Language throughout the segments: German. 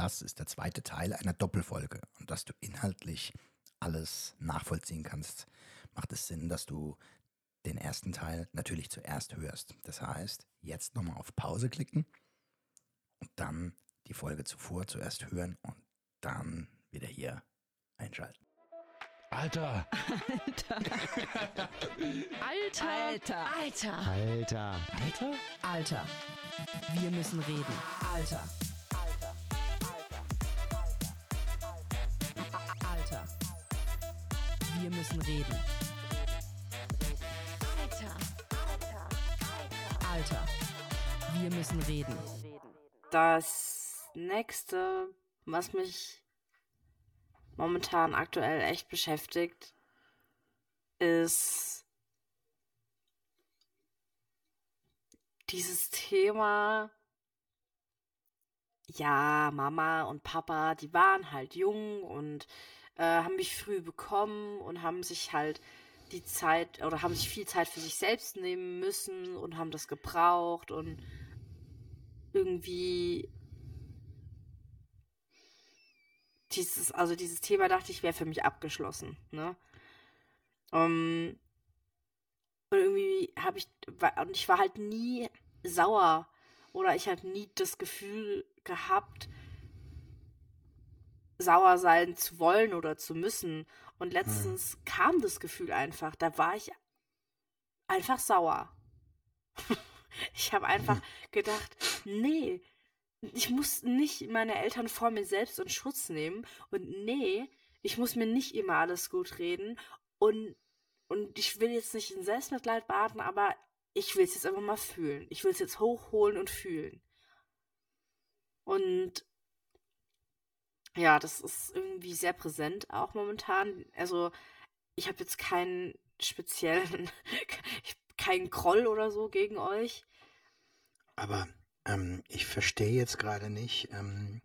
das ist der zweite Teil einer Doppelfolge und dass du inhaltlich alles nachvollziehen kannst, macht es Sinn, dass du den ersten Teil natürlich zuerst hörst. Das heißt, jetzt nochmal auf Pause klicken und dann die Folge zuvor zuerst hören und dann wieder hier einschalten. Alter! Alter! Alter. Alter! Alter! Alter? Alter. Wir müssen reden. Alter. Alter. Wir müssen reden. Alter! Alter. Wir müssen reden. Das nächste, was mich momentan aktuell echt beschäftigt, ist dieses Thema, ja, Mama und Papa, die waren halt jung und äh, haben mich früh bekommen und haben sich halt die Zeit oder haben sich viel Zeit für sich selbst nehmen müssen und haben das gebraucht und irgendwie dieses, also dieses Thema dachte ich, wäre für mich abgeschlossen, ne? Um, und irgendwie habe ich, und ich war halt nie sauer oder ich habe nie das Gefühl gehabt, sauer sein zu wollen oder zu müssen. Und letztens kam das Gefühl einfach, da war ich einfach sauer. ich habe einfach gedacht, nee, ich muss nicht meine Eltern vor mir selbst in Schutz nehmen und nee, ich muss mir nicht immer alles gut reden und und ich will jetzt nicht in Selbstmitleid baden, aber ich will es jetzt einfach mal fühlen. Ich will es jetzt hochholen und fühlen. Und ja, das ist irgendwie sehr präsent auch momentan. Also ich habe jetzt keinen speziellen, keinen Groll oder so gegen euch. Aber ähm, ich verstehe jetzt gerade nicht, ähm,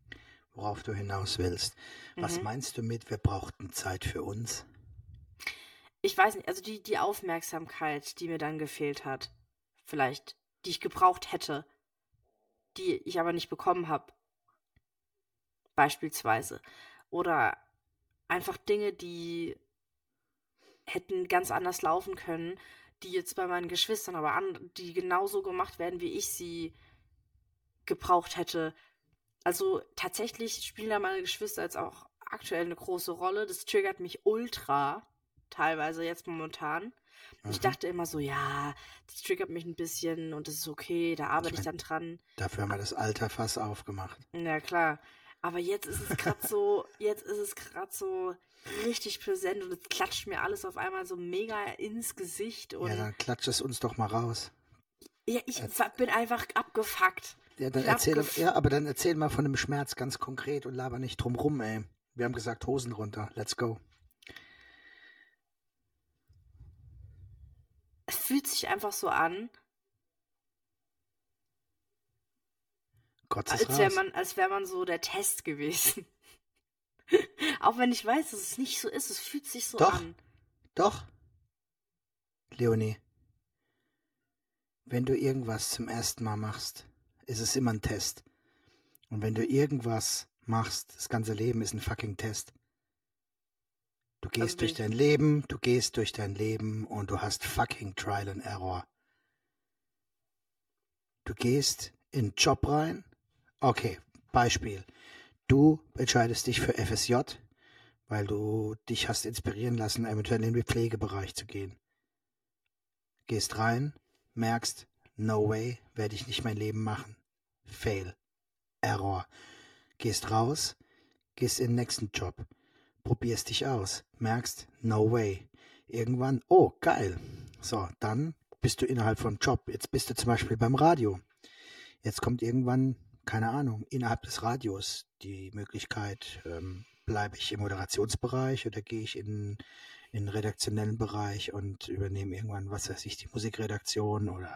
worauf du hinaus willst. Was Mhm. meinst du mit, wir brauchten Zeit für uns? Ich weiß nicht, also die, die Aufmerksamkeit, die mir dann gefehlt hat, vielleicht, die ich gebraucht hätte, die ich aber nicht bekommen habe, beispielsweise. Oder einfach Dinge, die hätten ganz anders laufen können, die jetzt bei meinen Geschwistern, aber an, die genauso gemacht werden, wie ich sie gebraucht hätte. Also tatsächlich spielen da meine Geschwister jetzt auch aktuell eine große Rolle. Das triggert mich ultra, teilweise jetzt momentan. Und ich Mhm. dachte immer so, ja, das triggert mich ein bisschen und das ist okay, da arbeite ich, mein- dann dran. Dafür haben wir das Alterfass aufgemacht. Ja, klar. Aber jetzt ist es gerade so, jetzt ist es gerade so richtig präsent und es klatscht mir alles auf einmal so mega ins Gesicht und Ja, ja, dann klatsch es uns doch mal raus. ich bin einfach abgefuckt. Ja, dann erzähl, ja, aber dann erzähl mal von dem Schmerz ganz konkret und laber nicht drum rum, ey. Wir haben gesagt, Hosen runter. Let's go. Es fühlt sich einfach so an, Gott als wäre man, als wäre man so der Test gewesen. Auch wenn ich weiß, dass es nicht so ist, es fühlt sich so Doch. an. Doch. Leonie. Wenn du irgendwas zum ersten Mal machst, ist es immer ein Test. Und wenn du irgendwas machst, das ganze Leben ist ein fucking Test. Du gehst bin durch dein Leben, du gehst durch dein Leben und du hast fucking Trial and Error. Du gehst in einen Job rein. Okay, Beispiel. Du entscheidest dich für FSJ, weil du dich hast inspirieren lassen, eventuell in den Pflegebereich zu gehen. Gehst rein, merkst, no way, werde ich nicht mein Leben machen. Fail. Error. Gehst raus, gehst in den nächsten Job, probierst dich aus, merkst, no way. Irgendwann, oh, geil. So, dann bist du innerhalb vom Job. Jetzt bist du zum Beispiel beim Radio. Jetzt kommt irgendwann, keine Ahnung, innerhalb des Radios die Möglichkeit, ähm, bleibe ich im Moderationsbereich oder gehe ich in, in den redaktionellen Bereich und übernehme irgendwann, was weiß ich, die Musikredaktion oder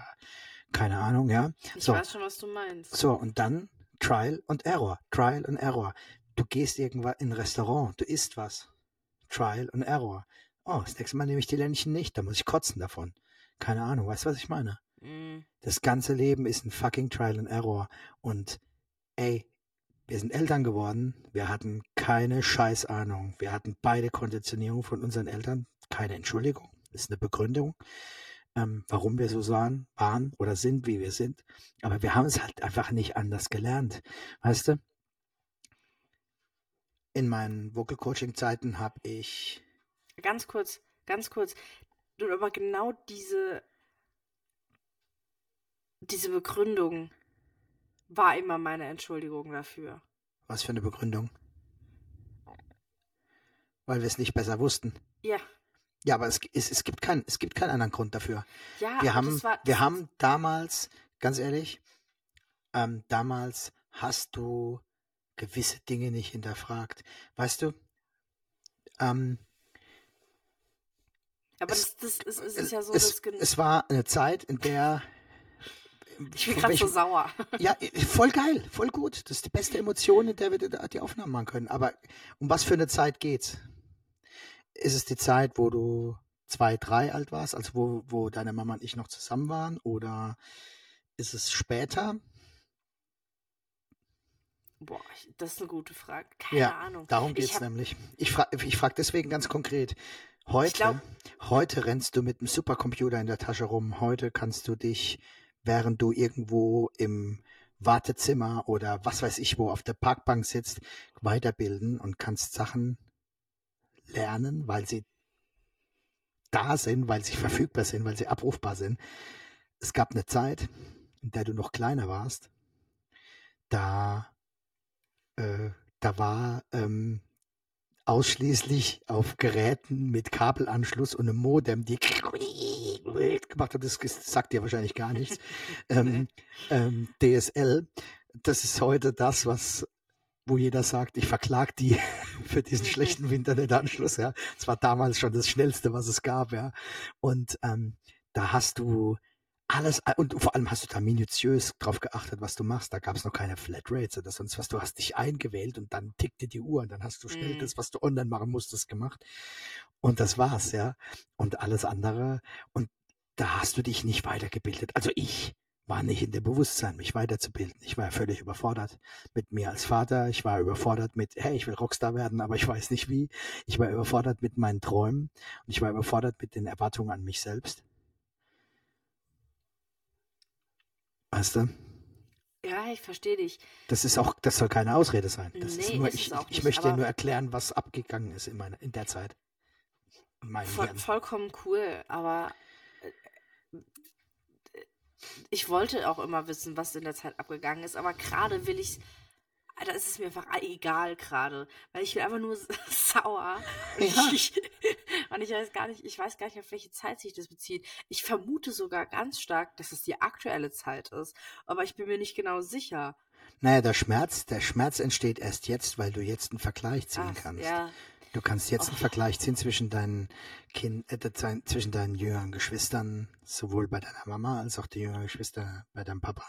keine Ahnung, ja. Ich So. weiß schon, was du meinst. So, und dann Trial und Error. Trial und Error. Du gehst irgendwann in ein Restaurant, du isst was. Trial und Error. Oh, das nächste Mal nehme ich die Ländchen nicht, da muss ich kotzen davon. Keine Ahnung, weißt du, was ich meine? Mm. Das ganze Leben ist ein fucking Trial and Error. Und ey, Wir sind Eltern geworden. Wir hatten keine Scheißahnung. Wir hatten beide Konditionierung von unseren Eltern. Keine Entschuldigung. Ist eine Begründung, ähm, warum wir so sahen, waren oder sind, wie wir sind. Aber wir haben es halt einfach nicht anders gelernt. Weißt du? In meinen Vocal Coaching Zeiten habe ich Ganz kurz, ganz kurz. Du, aber genau diese, diese Begründung war immer meine Entschuldigung dafür. was für eine Begründung? Weil wir es nicht besser wussten. Ja, Ja, aber es, es, es, gibt kein, es gibt keinen anderen Grund dafür. ja, wir aber haben, das war, wir das- haben damals, ganz ehrlich, ähm, damals hast du gewisse Dinge nicht hinterfragt. Weißt du? Ähm, aber es- das, das, ist, ist ja so, es, dass es war eine Zeit, in der. Ich bin gerade so sauer. Ja, voll geil, voll gut. Das ist die beste Emotion, in der wir die Aufnahmen machen können. Aber um was für eine Zeit geht's? Ist es die Zeit, wo du zwei, drei alt warst, also wo, wo deine Mama und ich noch zusammen waren? Oder ist es später? Boah, das ist eine gute Frage. Keine Ja, Ahnung. Darum geht's hab- nämlich. Ich frage ich frag deswegen ganz konkret. Heute, glaub- heute rennst du mit einem Supercomputer in der Tasche rum. Heute kannst du dich, während du irgendwo im Wartezimmer oder was weiß ich wo auf der Parkbank sitzt, weiterbilden und kannst Sachen lernen, weil sie da sind, weil sie verfügbar sind, weil sie abrufbar sind. Es gab eine Zeit, in der du noch kleiner warst, da, äh, da war ähm, ausschließlich auf Geräten mit Kabelanschluss und einem Modem, die gemacht hat, das sagt dir wahrscheinlich gar nichts. ähm, ähm, DSL, das ist heute das, was wo jeder sagt, ich verklag die für diesen schlechten Internetanschluss, ja. Es war damals schon das Schnellste, was es gab, ja. Und ähm, da hast du alles, und vor allem hast du da minutiös drauf geachtet, was du machst. Da gab es noch keine Flatrates oder sonst was. Du hast dich eingewählt und dann tickte die Uhr und dann hast du schnell Mhm. das, was du online machen musstest, gemacht. Und das war's, ja. Und alles andere. Und da hast du dich nicht weitergebildet. Also ich war nicht in dem Bewusstsein, mich weiterzubilden. Ich war ja völlig überfordert mit mir als Vater. Ich war überfordert mit, hey, ich will Rockstar werden, aber ich weiß nicht wie. Ich war überfordert mit meinen Träumen und ich war überfordert mit den Erwartungen an mich selbst. Weißt du? Ja, ich verstehe dich. Das ist auch, das soll keine Ausrede sein. Das ist Nee, nur, ist es ich, auch ich nicht, möchte dir nur erklären, was abgegangen ist in meiner, in der Zeit. In Voll, vollkommen cool, aber äh, ich wollte auch immer wissen, was in der Zeit abgegangen ist, aber gerade will ich, da ist es mir einfach egal gerade, weil ich bin einfach nur sauer. Und, Ja. ich, und ich weiß gar nicht, ich weiß gar nicht, auf welche Zeit sich das bezieht. Ich vermute sogar ganz stark, dass es die aktuelle Zeit ist, aber ich bin mir nicht genau sicher. Naja, der Schmerz, der Schmerz entsteht erst jetzt, weil du jetzt einen Vergleich ziehen Ach, kannst. ja, Du kannst jetzt einen. Vergleich ziehen zwischen deinen kind, äh, zwischen deinen jüngeren Geschwistern, sowohl bei deiner Mama als auch die jüngeren Geschwister bei deinem Papa.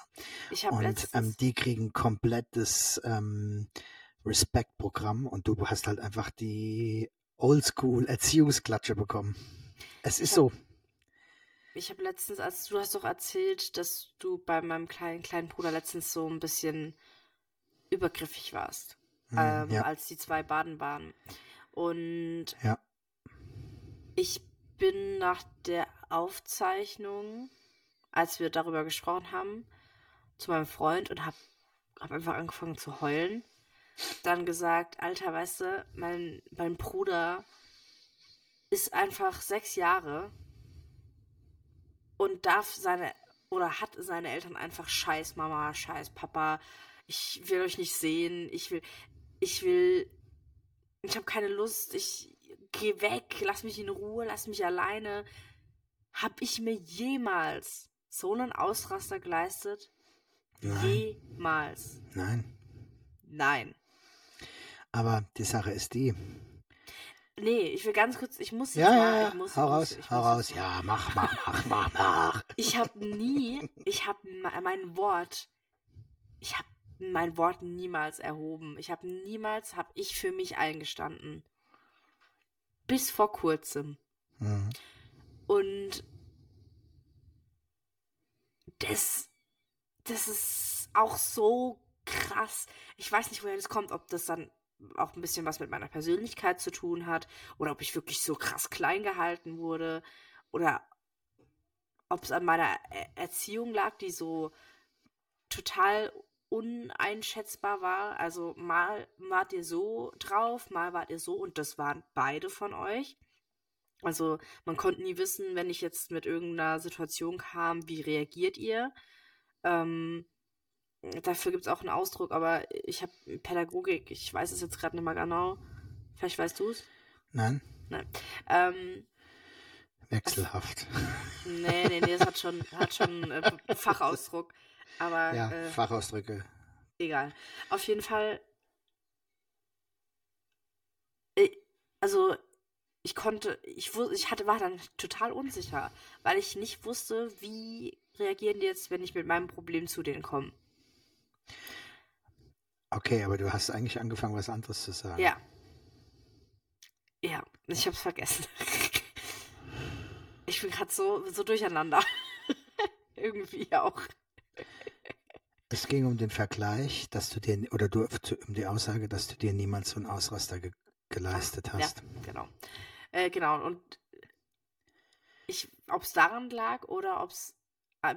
ich habe Und letztens, ähm, die kriegen komplettes ähm, Respektprogramm und du hast halt einfach die Oldschool-Erziehungsklatsche bekommen. Es ist Ich so. Ich habe letztens, als du hast doch erzählt, dass du bei meinem kleinen kleinen Bruder letztens so ein bisschen übergriffig warst, Hm, ähm, ja, als die zwei baden waren. Und ja. ich bin nach der Aufzeichnung, als wir darüber gesprochen haben, zu meinem Freund und habe hab einfach angefangen zu heulen. Dann gesagt, Alter, weißt du, mein, mein Bruder ist einfach sechs Jahre und darf seine oder hat seine Eltern einfach scheiß Mama, scheiß Papa. Ich will euch nicht sehen. Ich will, ich will, ich habe keine Lust. Ich geh weg, lass mich in Ruhe, lass mich alleine. Hab ich mir jemals so einen Ausraster geleistet? Nein, Jemals. nein. Nein. Aber die Sache ist die. Nee, ich will ganz kurz, ich muss jetzt Ja, mal, ja, ich muss, Hau raus, ich hau raus. Ja, mach, mach, mach, mach, mach. Ich habe nie, ich habe mein Wort, ich habe mein Wort niemals erhoben. Ich habe niemals, habe ich für mich eingestanden. Bis vor kurzem. Mhm. Und das, das ist auch so krass. Ich weiß nicht, woher das kommt, ob das dann auch ein bisschen was mit meiner Persönlichkeit zu tun hat oder ob ich wirklich so krass klein gehalten wurde oder ob es an meiner Erziehung lag, die so total uneinschätzbar war. Also mal wart ihr so drauf, mal wart ihr so und das waren beide von euch. Also man konnte nie wissen, wenn ich jetzt mit irgendeiner Situation kam, wie reagiert ihr. Ähm, dafür gibt es auch einen Ausdruck, aber ich habe Pädagogik, ich weiß es jetzt gerade nicht mehr genau. Vielleicht weißt du es? Nein? Nein. Ähm, Wechselhaft. nee, nee, nee, es hat schon, hat schon äh, Fachausdruck. Aber ja, äh, Fachausdrücke. egal. Auf jeden Fall. äh, Also, ich konnte, ich wusste, ich hatte, war dann total unsicher, weil ich nicht wusste, wie reagieren die jetzt, wenn ich mit meinem Problem zu denen komme. Okay, aber du hast eigentlich angefangen, was anderes zu sagen. Ja. Ja, ich hab's vergessen. Ich bin gerade so, so durcheinander. Irgendwie auch. Es ging um den Vergleich, dass du dir, oder du, um die Aussage, dass du dir niemals so einen Ausraster ge geleistet hast. Ja, genau. Äh, genau, und ich, ob es daran lag oder ob es,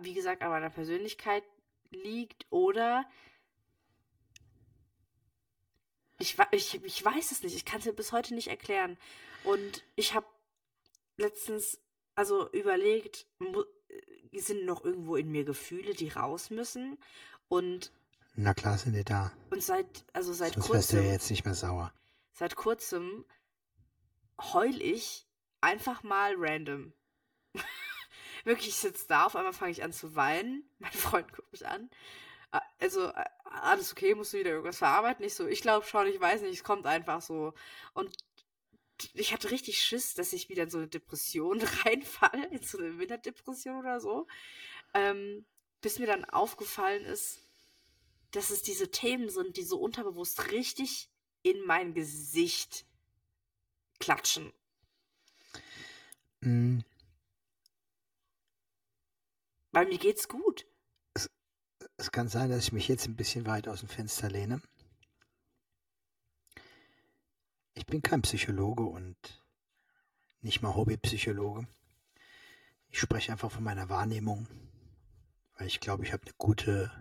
wie gesagt, an meiner Persönlichkeit liegt oder ich, ich, ich weiß es nicht, ich kann es mir bis heute nicht erklären. Und ich habe letztens also überlegt, äh, sind noch irgendwo in mir Gefühle, die raus müssen? Und, Na klar sind die da. und seit, also seit Sonst wärst du kurzem. ja jetzt nicht mehr sauer. seit kurzem heul ich einfach mal random. Wirklich, ich sitze da, auf einmal fange ich an zu weinen. Mein Freund guckt mich an. Also, alles okay, musst du wieder irgendwas verarbeiten? Ich so, ich glaube schon, ich weiß nicht, es kommt einfach so. Und ich hatte richtig Schiss, dass ich wieder in so eine Depression reinfalle, in so eine Winterdepression oder so. Ähm, bis mir dann aufgefallen ist, dass es diese Themen sind, die so unterbewusst richtig in mein Gesicht klatschen. Mm, Weil mir geht's gut. Es kann sein, dass ich mich jetzt ein bisschen weit aus dem Fenster lehne. Ich bin kein Psychologe und nicht mal Hobbypsychologe. Ich spreche einfach von meiner Wahrnehmung, ich glaube, ich habe eine gute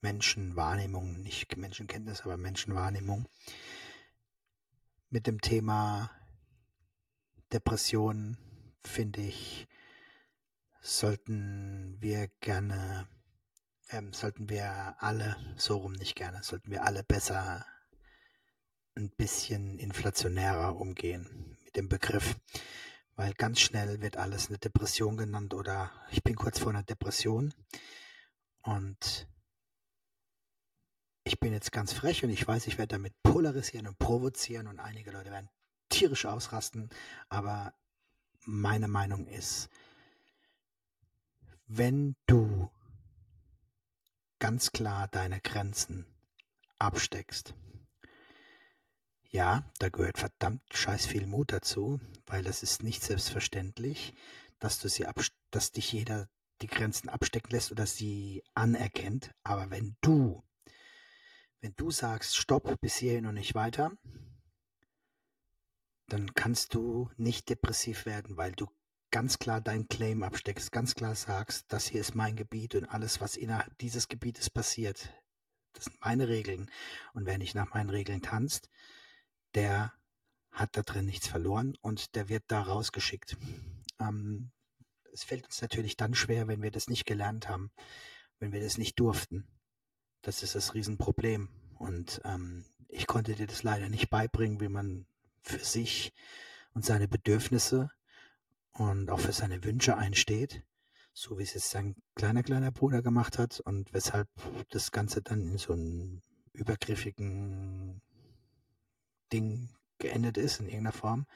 Menschenwahrnehmung, nicht Menschenkenntnis, aber Menschenwahrnehmung mit dem Thema Depression finde ich, sollten wir gerne, ähm, sollten wir alle, so rum nicht gerne, sollten wir alle besser ein bisschen inflationärer umgehen mit dem Begriff. Weil ganz schnell wird alles eine Depression genannt oder ich bin kurz vor einer Depression. Und ich bin jetzt ganz frech und ich weiß, ich werde damit polarisieren und provozieren und einige Leute werden tierisch ausrasten. Aber meine Meinung ist, wenn du ganz klar deine Grenzen absteckst, ja, da gehört verdammt scheiß viel Mut dazu, weil es ist nicht selbstverständlich, dass du sie abst dass dich jeder die Grenzen abstecken lässt oder sie anerkennt. Aber wenn du, wenn du sagst, stopp, bis hierhin und nicht weiter, dann kannst du nicht depressiv werden, weil du ganz klar deinen Claim absteckst, ganz klar sagst, das hier ist mein Gebiet und alles, was innerhalb dieses Gebietes passiert, das sind meine Regeln. Und wer nicht nach meinen Regeln tanzt, der hat da drin nichts verloren und der wird da rausgeschickt. Ähm, es fällt uns natürlich dann schwer, wenn wir das nicht gelernt haben, wenn wir das nicht durften. Das ist das Riesenproblem. Und ähm, ich konnte dir das leider nicht beibringen, wie man für sich und seine Bedürfnisse und auch für seine Wünsche einsteht, so wie es jetzt sein kleiner, kleiner Bruder gemacht hat und weshalb das Ganze dann in so einem übergriffigen Ding geendet ist in irgendeiner Form,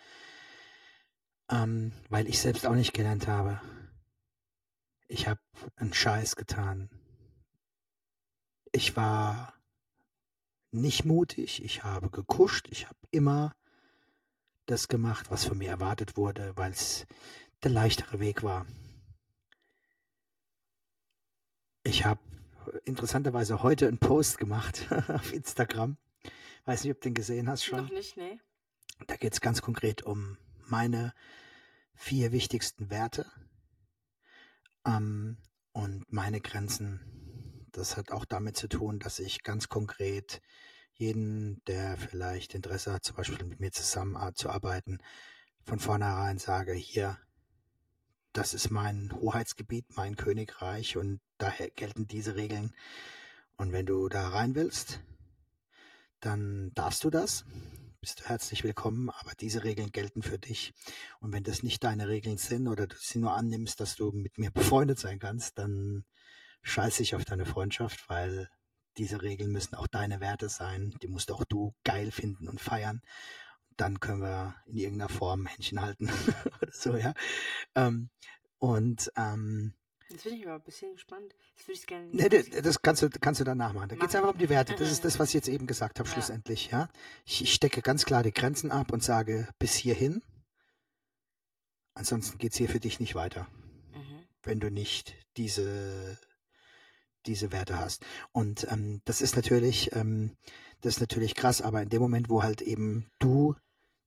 ähm, weil ich selbst auch nicht gelernt habe. Ich habe einen Scheiß getan. Ich war nicht mutig, ich habe gekuscht, ich habe immer das gemacht, was von mir erwartet wurde, weil es der leichtere Weg war. Ich habe interessanterweise heute einen Post gemacht auf Instagram. Weiß nicht, ob du den gesehen hast schon. Noch nicht, nee. Da geht es ganz konkret um meine vier wichtigsten Werte ähm, und meine Grenzen. Das hat auch damit zu tun, dass ich ganz konkret jeden, der vielleicht Interesse hat, zum Beispiel mit mir zusammenzuarbeiten, von vornherein sage, hier, das ist mein Hoheitsgebiet, mein Königreich und daher gelten diese Regeln. Und wenn du da rein willst, dann darfst du das. Bist du herzlich willkommen, aber diese Regeln gelten für dich. Und wenn das nicht deine Regeln sind oder du sie nur annimmst, dass du mit mir befreundet sein kannst, dann scheiße ich auf deine Freundschaft, weil diese Regeln müssen auch deine Werte sein. Die musst auch du geil finden und feiern. Dann können wir in irgendeiner Form Händchen halten oder so, ja. Ähm, und ähm, Jetzt bin ich aber ein bisschen gespannt. Das würde ich gerne. Nee, das, das kannst du, kannst du danach machen. Da geht es einfach um die Werte. Das ist das, was ich jetzt eben gesagt habe, Ja. schlussendlich, ja. Ich, ich stecke ganz klar die Grenzen ab und sage bis hierhin. Ansonsten geht's hier für dich nicht weiter, Mhm. wenn du nicht diese, diese Werte hast. Und ähm, das ist natürlich, ähm, das ist natürlich krass, aber in dem Moment, wo halt eben du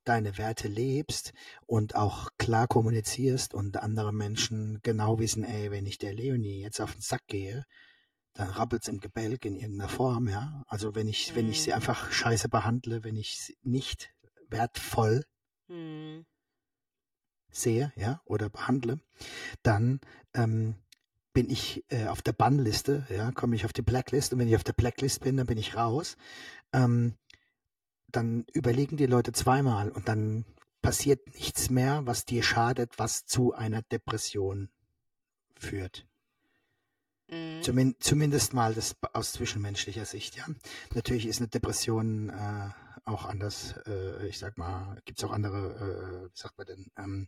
deine Werte lebst und auch klar kommunizierst und andere Menschen genau wissen, ey, wenn ich der Leonie jetzt auf den Sack gehe, dann rappelt's im Gebälk in irgendeiner Form, ja. Also wenn ich, wenn ich sie Mhm. einfach scheiße behandle, wenn ich sie nicht wertvoll Mhm. sehe, ja, oder behandle, dann ähm, bin ich äh, auf der Bannliste, ja, komme ich auf die Blacklist und wenn ich auf der Blacklist bin, dann bin ich raus. Ähm, dann überlegen die Leute zweimal und dann passiert nichts mehr, was dir schadet, was zu einer Depression führt. Mhm. Zumin zumindest mal das aus zwischenmenschlicher Sicht, ja. Natürlich ist eine Depression äh, auch anders, äh, ich sag mal, gibt es auch andere, äh, wie sagt man denn, ähm,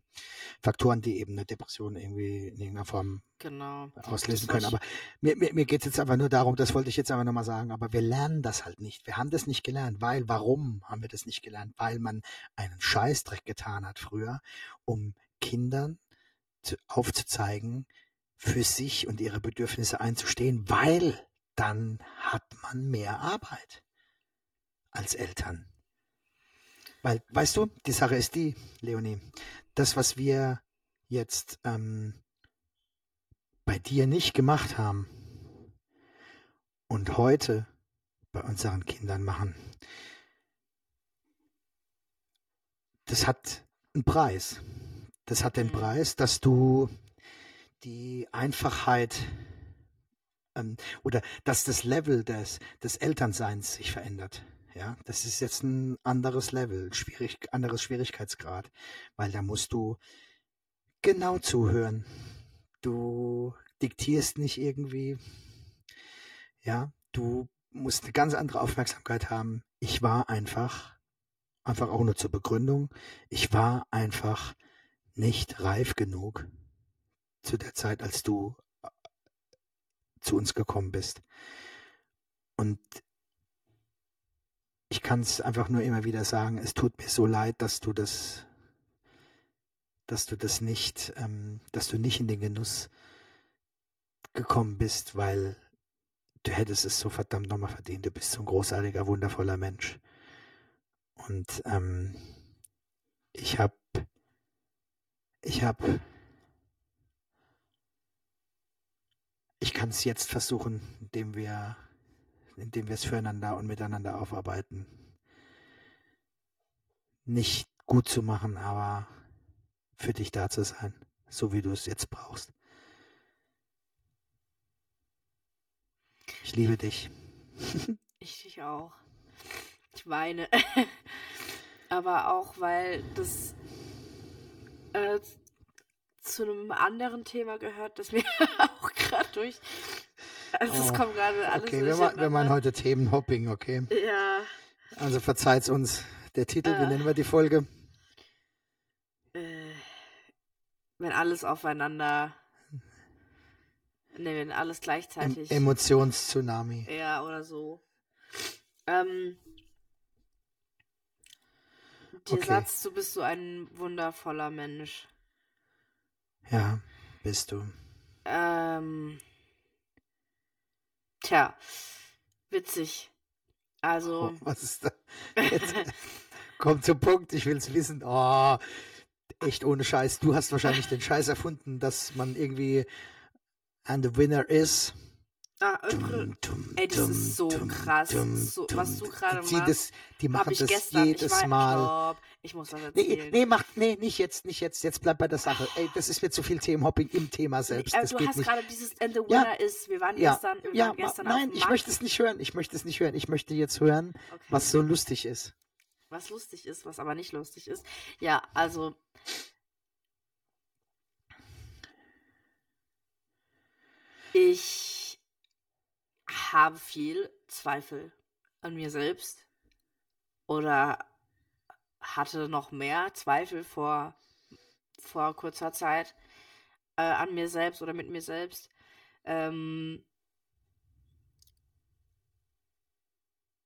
Faktoren, die eben eine Depression irgendwie in irgendeiner Form Genau. auslösen können. Aber mir, mir, mir geht es jetzt einfach nur darum, das wollte ich jetzt einfach nochmal sagen, aber wir lernen das halt nicht. Wir haben das nicht gelernt, weil, warum haben wir das nicht gelernt? Weil man einen Scheißdreck getan hat früher, um Kindern zu, aufzuzeigen, für sich und ihre Bedürfnisse einzustehen, weil dann hat man mehr Arbeit als Eltern. Weil, weißt du, die Sache ist die, Leonie, das, was wir jetzt ähm, bei dir nicht gemacht haben und heute bei unseren Kindern machen, das hat einen Preis. Das hat den Mhm. Preis, dass du die Einfachheit ähm, oder dass das Level des, des Elternseins sich verändert. Ja, das ist jetzt ein anderes Level, schwierig, anderes Schwierigkeitsgrad, weil da musst du genau zuhören. Du diktierst nicht irgendwie. Ja, du musst eine ganz andere Aufmerksamkeit haben. Ich war einfach, einfach auch nur zur Begründung, ich war einfach nicht reif genug zu der Zeit, als du äh, zu uns gekommen bist. Und ich kann es einfach nur immer wieder sagen, es tut mir so leid, dass du das, dass du das nicht, ähm, dass du nicht in den Genuss gekommen bist, weil du hättest es so verdammt nochmal verdient. Du bist so ein großartiger, wundervoller Mensch. Und ähm, ich habe, ich habe, ich kann es jetzt versuchen, indem wir, indem wir es füreinander und miteinander aufarbeiten, nicht gut zu machen, aber für dich da zu sein, so wie du es jetzt brauchst. Ich liebe dich. Ich dich auch. Ich weine. Aber auch, weil das äh, zu einem anderen Thema gehört, das mir auch gerade durch. Also es Oh, kommt gerade alles Okay, wir, wir machen heute Themenhopping, okay? Ja. Also verzeiht's uns. Der Titel, wie Äh. nennen wir die Folge? Äh, wenn alles aufeinander. Ne, wenn alles Em gleichzeitig. Emotionstsunami. Ja, oder so. Ähm, der Okay. Satz, du bist so ein wundervoller Mensch. Ja, bist du. Ähm, Tja, witzig. Also, Oh, was ist da? Jetzt komm zum Punkt, ich will's wissen. Oh, echt ohne Scheiß. Du hast wahrscheinlich den Scheiß erfunden, dass man irgendwie and the winner is. Ah, übr- Ey, das ist so krass. So, was du gerade die, machst, das, die machen das gestern. jedes war, Mal. Stopp, ich muss was Nee, erzählen. nee, mach, nee, nicht jetzt, nicht jetzt. Jetzt bleib bei der Sache. Ey, das ist mir zu viel Themenhopping im Thema selbst. Äh, das du hast gerade dieses And the Ja, Winner ist. Wir waren ja, gestern, wir Ja, waren gestern nein, ich möchte es nicht hören. Ich möchte es nicht hören. Ich möchte jetzt hören, Okay. was so lustig ist. was lustig ist, was aber nicht lustig ist. Ja, also. Ich habe viel Zweifel an mir selbst oder hatte noch mehr Zweifel vor, vor kurzer Zeit äh, an mir selbst oder mit mir selbst. Ähm,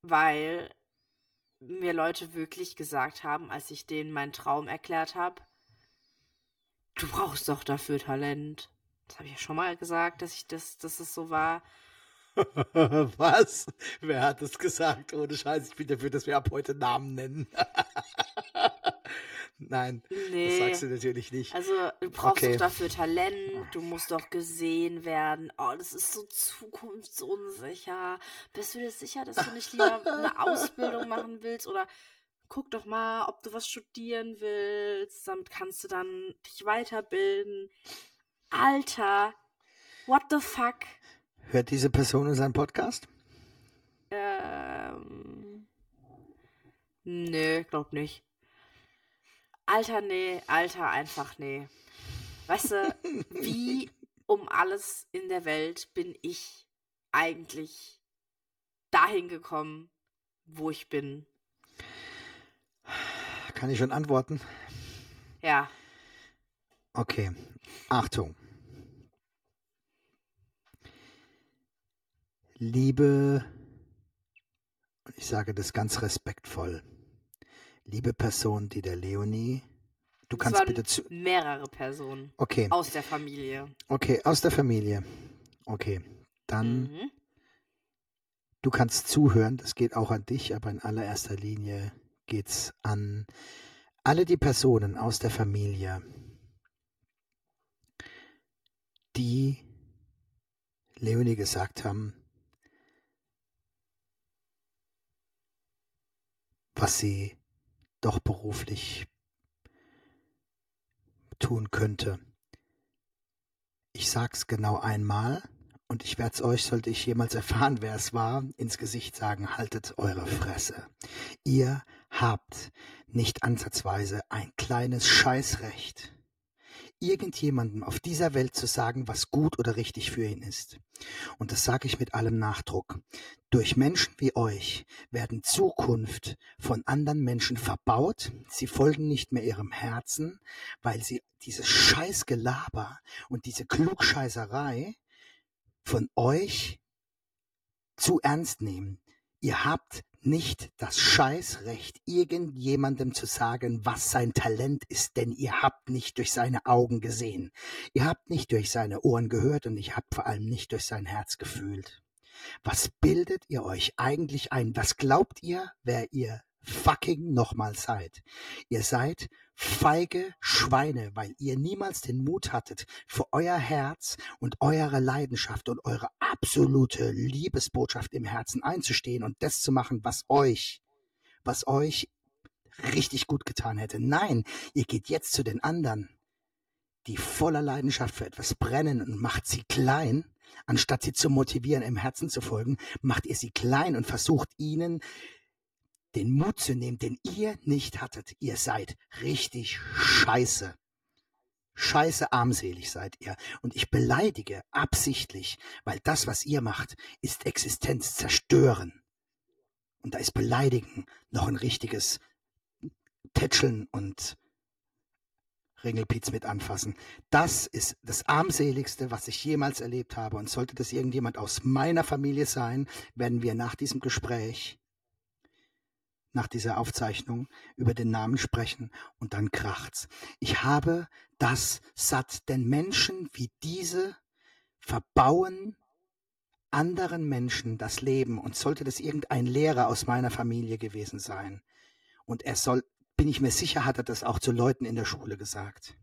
weil mir Leute wirklich gesagt haben, als ich denen meinen Traum erklärt habe, du brauchst doch dafür Talent. Das habe ich ja schon mal gesagt, dass ich das, dass es so war. Was? Wer hat es gesagt? Ohne Scheiß, ich bin dafür, dass wir ab heute Namen nennen. Nein, das Nee. sagst du natürlich nicht. Also, du brauchst Okay. doch dafür Talent, du musst doch gesehen werden. Oh, das ist so zukunftsunsicher. Bist du dir sicher, dass du nicht lieber eine Ausbildung machen willst? Oder guck doch mal, ob du was studieren willst. Damit kannst du dann dich weiterbilden. Alter, what the fuck? Hört diese Person unseren Podcast? Ähm. Nö, glaub nicht. Alter, nee, Alter, einfach nee. Weißt du, wie um alles in der Welt bin ich eigentlich dahin gekommen, wo ich bin? Kann ich schon antworten? Ja, Okay, Achtung. Liebe, und ich sage das ganz respektvoll, liebe Person, die der Leonie, du es kannst bitte zu. mehrere Personen Okay, aus der Familie. okay, aus der Familie. Okay, dann, Mhm. du kannst zuhören, das geht auch an dich, aber in allererster Linie geht's an alle die Personen aus der Familie, die Leonie gesagt haben, was sie doch beruflich tun könnte. Ich sag's genau einmal und ich werde es euch, sollte ich jemals erfahren, wer es war, ins Gesicht sagen, haltet eure Fresse. Ihr habt nicht ansatzweise ein kleines Scheißrecht, irgendjemandem auf dieser Welt zu sagen, was gut oder richtig für ihn ist. Und das sage ich mit allem Nachdruck. Durch Menschen wie euch werden Zukunft von anderen Menschen verbaut. Sie folgen nicht mehr ihrem Herzen, weil sie dieses Scheißgelaber und diese Klugscheißerei von euch zu ernst nehmen. Ihr habt nicht das Scheißrecht, irgendjemandem zu sagen, was sein Talent ist, denn ihr habt nicht durch seine Augen gesehen. Ihr habt nicht durch seine Ohren gehört und ihr habt vor allem nicht durch sein Herz gefühlt. Was bildet ihr euch eigentlich ein? Was glaubt ihr, wer ihr fucking nochmal seid? Ihr seid feige Schweine, weil ihr niemals den Mut hattet, für euer Herz und eure Leidenschaft und eure absolute Liebesbotschaft im Herzen einzustehen und das zu machen, was euch, was euch richtig gut getan hätte. Nein, ihr geht jetzt zu den anderen, die voller Leidenschaft für etwas brennen und macht sie klein, anstatt sie zu motivieren, im Herzen zu folgen, macht ihr sie klein und versucht ihnen den Mut zu nehmen, den ihr nicht hattet. Ihr seid richtig scheiße. Scheiße armselig seid ihr. Und ich beleidige absichtlich, weil das, was ihr macht, ist Existenz zerstören. Und da ist Beleidigen noch ein richtiges Tätscheln und Ringelpiez mit anfassen. Das ist das armseligste, was ich jemals erlebt habe. Und sollte das irgendjemand aus meiner Familie sein, werden wir nach diesem Gespräch nach dieser Aufzeichnung über den Namen sprechen und dann kracht's. Ich habe das satt, denn Menschen wie diese verbauen anderen Menschen das Leben und sollte das irgendein Lehrer aus meiner Familie gewesen sein und er soll, bin ich mir sicher, hat er das auch zu Leuten in der Schule gesagt.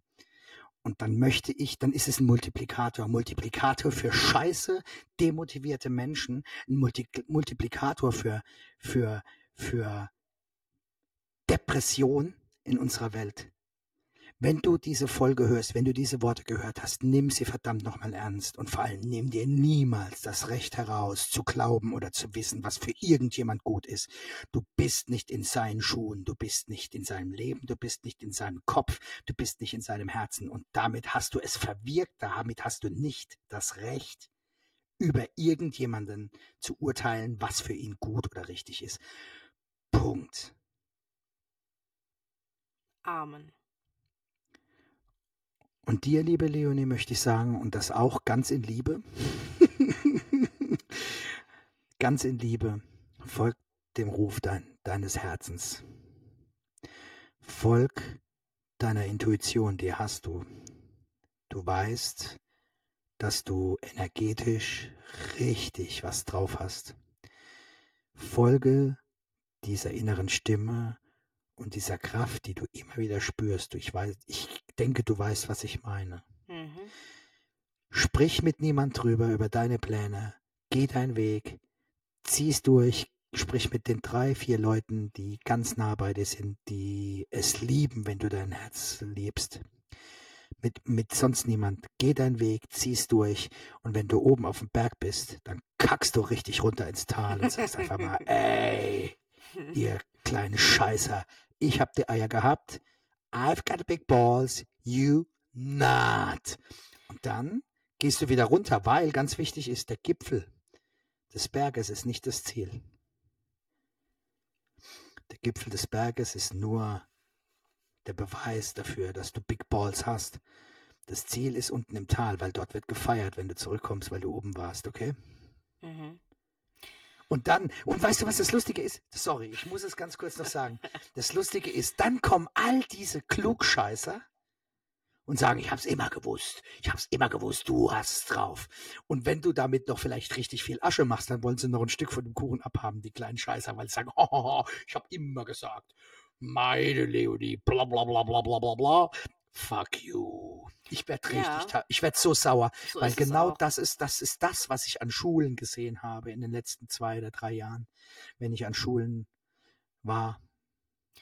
Und dann möchte ich, dann ist es ein Multiplikator. Multiplikator für scheiße, demotivierte Menschen, ein Multi Multiplikator für, für, für Depression in unserer Welt. Wenn du diese Folge hörst, wenn du diese Worte gehört hast, nimm sie verdammt nochmal ernst und vor allem nimm dir niemals das Recht heraus, zu glauben oder zu wissen, was für irgendjemand gut ist. Du bist nicht in seinen Schuhen, du bist nicht in seinem Leben, du bist nicht in seinem Kopf, du bist nicht in seinem Herzen und damit hast du es verwirkt, damit hast du nicht das Recht, über irgendjemanden zu urteilen, was für ihn gut oder richtig ist. Punkt. Amen. Und dir, liebe Leonie, möchte ich sagen, und das auch ganz in Liebe, ganz in Liebe, folg dem Ruf dein, deines Herzens. Folg deiner Intuition, die hast du. Du weißt, dass du energetisch richtig was drauf hast. Folge dieser inneren Stimme und dieser Kraft, die du immer wieder spürst. Ich weiß, ich denke, du weißt, was ich meine. Mhm. Sprich mit niemand drüber über deine Pläne. Geh deinen Weg. Zieh's durch. Sprich mit den drei, vier Leuten, die ganz nah bei dir sind, die es lieben, wenn du dein Herz liebst. Mit, mit sonst niemand. Geh deinen Weg, zieh's durch. Und wenn du oben auf dem Berg bist, dann kackst du richtig runter ins Tal und sagst einfach mal, ey, ihr kleine Scheißer, ich hab die Eier gehabt. I've got big balls, you not. Und dann gehst du wieder runter, weil ganz wichtig ist, der Gipfel des Berges ist nicht das Ziel. Der Gipfel des Berges ist nur der Beweis dafür, dass du Big Balls hast. Das Ziel ist unten im Tal, weil dort wird gefeiert, wenn du zurückkommst, weil du oben warst, okay? Mhm. Und dann, und weißt du, was das Lustige ist? Sorry, ich muss es ganz kurz noch sagen. Das Lustige ist, dann kommen all diese Klugscheißer und sagen, ich hab's immer gewusst. Ich hab's immer gewusst, du hast es drauf. Und wenn du damit noch vielleicht richtig viel Asche machst, dann wollen sie noch ein Stück von dem Kuchen abhaben, die kleinen Scheißer, weil sie sagen, oh, ich hab immer gesagt, meine Leonie, bla bla bla bla bla bla bla. Fuck you. Ich werde Ja. richtig, ich werde so sauer. So Weil genau das ist, das ist das, was ich an Schulen gesehen habe in den letzten zwei oder drei Jahren, wenn ich an Schulen war.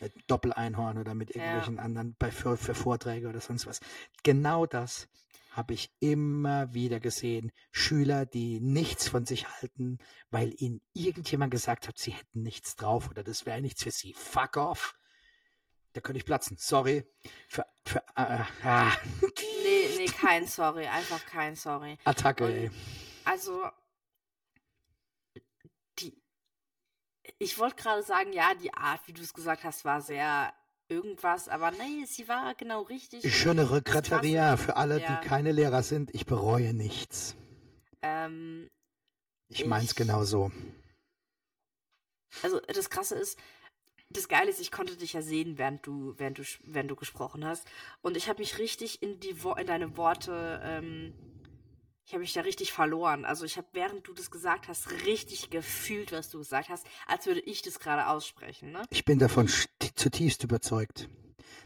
Mit Doppeleinhorn oder mit Ja. irgendwelchen anderen bei, für, für Vorträge oder sonst was. Genau das habe ich immer wieder gesehen. Schüler, die nichts von sich halten, weil ihnen irgendjemand gesagt hat, sie hätten nichts drauf oder das wäre nichts für sie. Fuck off. Da könnte ich platzen. Sorry. Für, für äh, ah. Nee, nee, kein Sorry. Einfach kein Sorry. Attacke, Und- ey. Also, die. Ich wollte gerade sagen, ja, die Art, wie du es gesagt hast, war sehr irgendwas, aber nee, sie war genau richtig. Schöne Krasse- für alle, ja. die keine Lehrer sind. Ich bereue nichts. Ähm, Ich meins Ich- genau so. also das Krasse ist, das Geile ist, ich konnte dich ja sehen, während du, während du, während du gesprochen hast. Und ich habe mich richtig in die Wo in deine Worte, ähm, ich habe mich da richtig verloren. Also ich habe, während du das gesagt hast, richtig gefühlt, was du gesagt hast, als würde ich das gerade aussprechen, ne? Ich bin davon st- zutiefst überzeugt,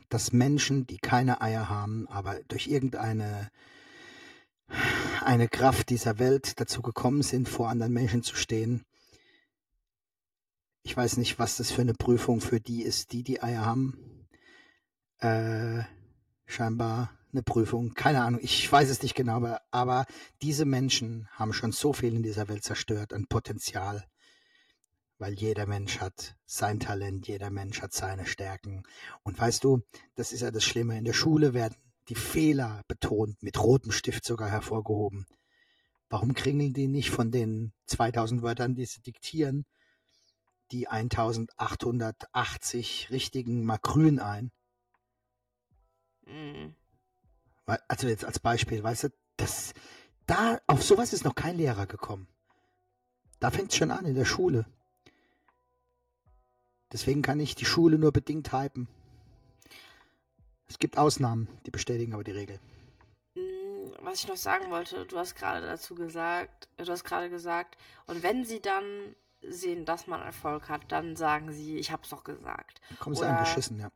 dass Menschen, die keine Eier haben, aber durch irgendeine eine Kraft dieser Welt dazu gekommen sind, vor anderen Menschen zu stehen. Ich weiß nicht, was das für eine Prüfung für die ist, die die Eier haben. Äh, scheinbar eine Prüfung. Keine Ahnung, ich weiß es nicht genau, aber, aber diese Menschen haben schon so viel in dieser Welt zerstört an Potenzial weil jeder Mensch hat sein Talent, jeder Mensch hat seine Stärken. Und weißt du, das ist ja das Schlimme. In der Schule werden die Fehler betont, mit rotem Stift sogar hervorgehoben. Warum kringeln die nicht von den 2000 Wörtern, die sie diktieren, die 1880 richtigen mal grün ein? Mhm. Also jetzt als Beispiel, weißt du, das, da, auf sowas ist noch kein Lehrer gekommen. Da fängt es schon an in der Schule. Deswegen kann ich die Schule nur bedingt hypen. Es gibt Ausnahmen, die bestätigen aber die Regel. Mm, was ich noch sagen wollte, du hast gerade dazu gesagt, du hast gerade gesagt, und wenn sie dann sehen, dass man Erfolg hat, dann sagen sie, ich hab's doch gesagt. Kommen sie Oder- angeschissen, ja.